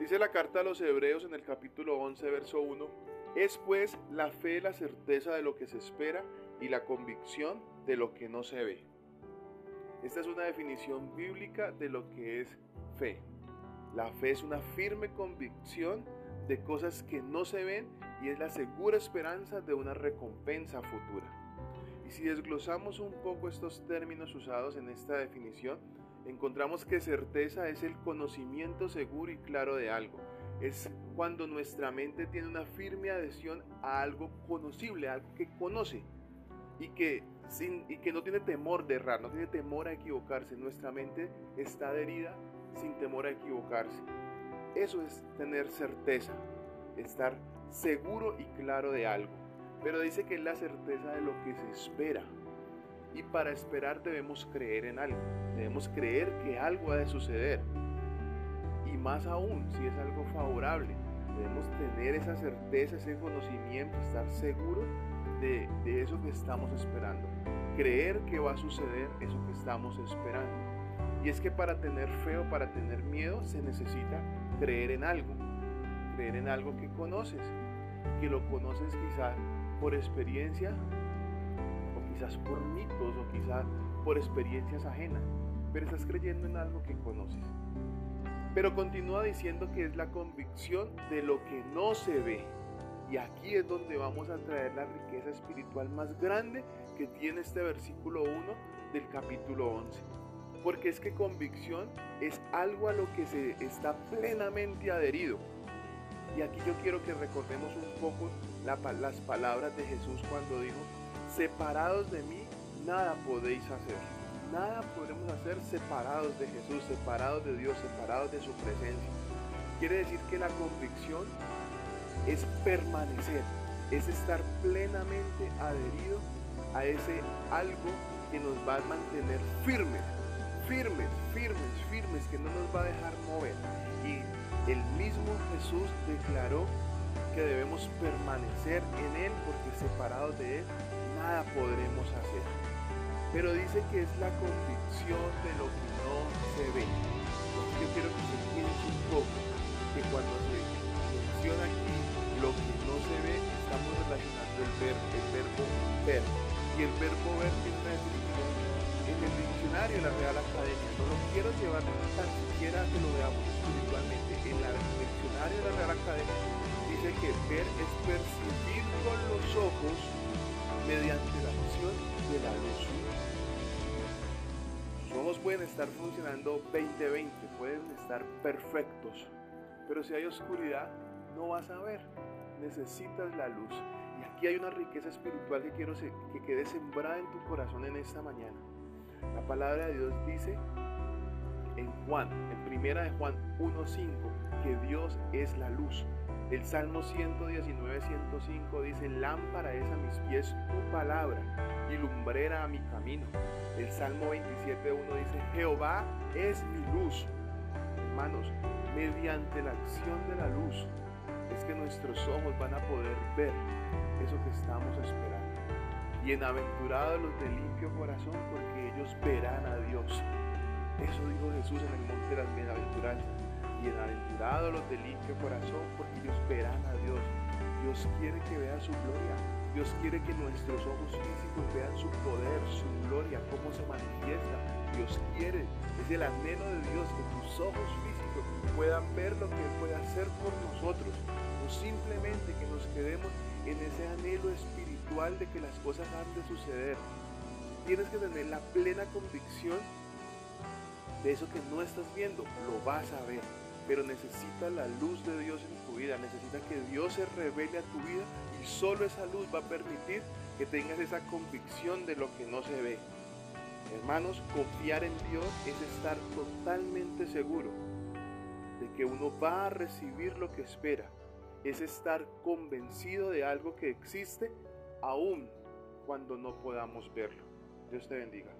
Dice la carta a los Hebreos en el capítulo 11, verso 1, es pues la fe la certeza de lo que se espera y la convicción de lo que no se ve. Esta es una definición bíblica de lo que es fe. La fe es una firme convicción de cosas que no se ven y es la segura esperanza de una recompensa futura. Y si desglosamos un poco estos términos usados en esta definición, encontramos que certeza es el conocimiento seguro y claro de algo. Es cuando nuestra mente tiene una firme adhesión a algo conocible, algo que conoce y que, sin, y que no tiene temor de errar, no tiene temor a equivocarse. Nuestra mente está adherida sin temor a equivocarse. Eso es tener certeza, estar seguro y claro de algo. Pero dice que es la certeza de lo que se espera. Y para esperar debemos creer en algo. Debemos creer que algo ha de suceder. Y más aún, si es algo favorable, debemos tener esa certeza, ese conocimiento, estar seguros de, de eso que estamos esperando. Creer que va a suceder eso que estamos esperando. Y es que para tener fe o para tener miedo se necesita creer en algo, creer en algo que conoces, que lo conoces quizás por experiencia quizás por mitos o quizás por experiencias ajenas, pero estás creyendo en algo que conoces. Pero continúa diciendo que es la convicción de lo que no se ve. Y aquí es donde vamos a traer la riqueza espiritual más grande que tiene este versículo 1 del capítulo 11 porque es que convicción es algo a lo que se está plenamente adherido. Y aquí yo quiero que recordemos un poco las palabras de Jesús cuando dijo, separados de mí, nada podéis hacer. Nada podremos hacer separados de Jesús, separados de Dios, separados de su presencia. Quiere decir que la convicción es permanecer, es estar plenamente adherido a ese algo que nos va a mantener firmes firmes, firmes, firmes, que no nos va a dejar mover. Y el mismo Jesús declaró que debemos permanecer en Él porque separados de Él nada podremos hacer. Pero dice que es la convicción de lo que no se ve. yo quiero que se piense un poco que cuando se menciona aquí lo que no se ve, estamos relacionando el verbo, el verbo ver. Y el verbo ver tiene una definición en el diccionario de la Real Academia. No lo quiero llevar tan siquiera que lo veamos espiritualmente. En el diccionario de la Real Academia dice que ver es percibir con los ojos mediante la acción de la luz. Sus ojos pueden estar funcionando 20-20, pueden estar perfectos, pero si hay oscuridad, no vas a ver. Necesitas la luz. Y aquí hay una riqueza espiritual que quiero que quede sembrada en tu corazón en esta mañana. La palabra de Dios dice en Juan, en primera de Juan 1.5, que Dios es la luz. El Salmo 119, 105 dice, lámpara es a mis pies tu palabra y lumbrera a mi camino. El Salmo 27.1 dice, Jehová es mi luz. Hermanos, mediante la acción de la luz es que nuestros ojos van a poder ver eso que estamos esperando. Bienaventurados los de limpio corazón, porque ellos verán a Dios. Eso dijo Jesús en el monte de las bienaventuranzas. Bienaventurados los de limpio corazón, porque ellos verán a Dios. Dios quiere que vean su gloria. Dios quiere que nuestros ojos físicos vean su poder, su gloria, cómo se manifiesta. Dios quiere, es el anhelo de Dios que tus ojos físicos puedan ver lo que Él puede hacer por nosotros. No simplemente que nos quedemos en ese anhelo espiritual de que las cosas han de suceder. Tienes que tener la plena convicción de eso que no estás viendo, lo vas a ver. Pero necesita la luz de Dios en tu vida, necesita que Dios se revele a tu vida y solo esa luz va a permitir que tengas esa convicción de lo que no se ve. Hermanos, confiar en Dios es estar totalmente seguro de que uno va a recibir lo que espera es estar convencido de algo que existe aún cuando no podamos verlo. Dios te bendiga.